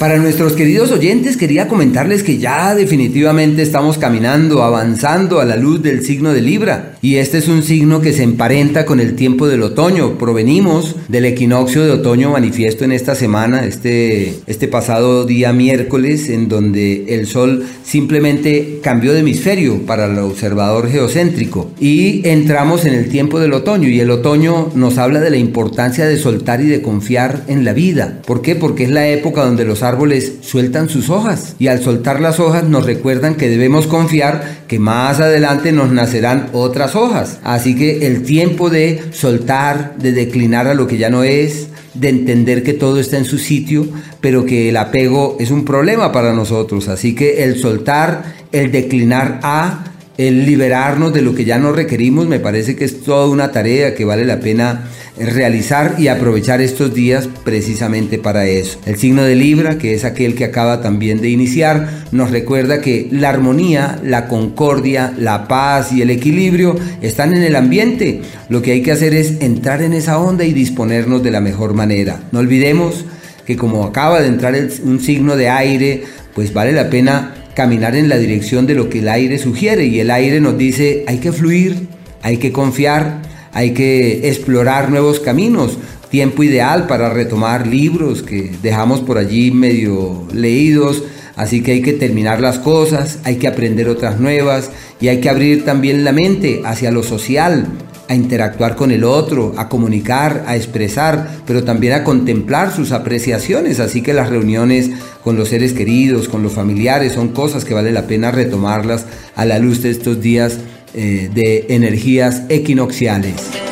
Para nuestros queridos oyentes quería comentarles que ya definitivamente estamos caminando, avanzando a la luz del signo de Libra. Y este es un signo que se emparenta con el tiempo del otoño. Provenimos del equinoccio de otoño manifiesto en esta semana, este, este pasado día miércoles, en donde el sol simplemente cambió de hemisferio para el observador geocéntrico. Y entramos en el tiempo del otoño. Y el otoño nos habla de la importancia de soltar y de confiar en la vida. ¿Por qué? Porque es la época donde los árboles sueltan sus hojas y al soltar las hojas nos recuerdan que debemos confiar que más adelante nos nacerán otras hojas. Así que el tiempo de soltar, de declinar a lo que ya no es, de entender que todo está en su sitio, pero que el apego es un problema para nosotros. Así que el soltar, el declinar a, el liberarnos de lo que ya no requerimos, me parece que es toda una tarea que vale la pena realizar y aprovechar estos días precisamente para eso. El signo de Libra, que es aquel que acaba también de iniciar, nos recuerda que la armonía, la concordia, la paz y el equilibrio están en el ambiente. Lo que hay que hacer es entrar en esa onda y disponernos de la mejor manera. No olvidemos que como acaba de entrar un signo de aire, pues vale la pena caminar en la dirección de lo que el aire sugiere y el aire nos dice hay que fluir, hay que confiar, hay que explorar nuevos caminos. Tiempo ideal para retomar libros que dejamos por allí medio leídos. Así que hay que terminar las cosas, hay que aprender otras nuevas y hay que abrir también la mente hacia lo social, a interactuar con el otro, a comunicar, a expresar, pero también a contemplar sus apreciaciones. Así que las reuniones con los seres queridos, con los familiares, son cosas que vale la pena retomarlas a la luz de estos días eh, de energías equinocciales.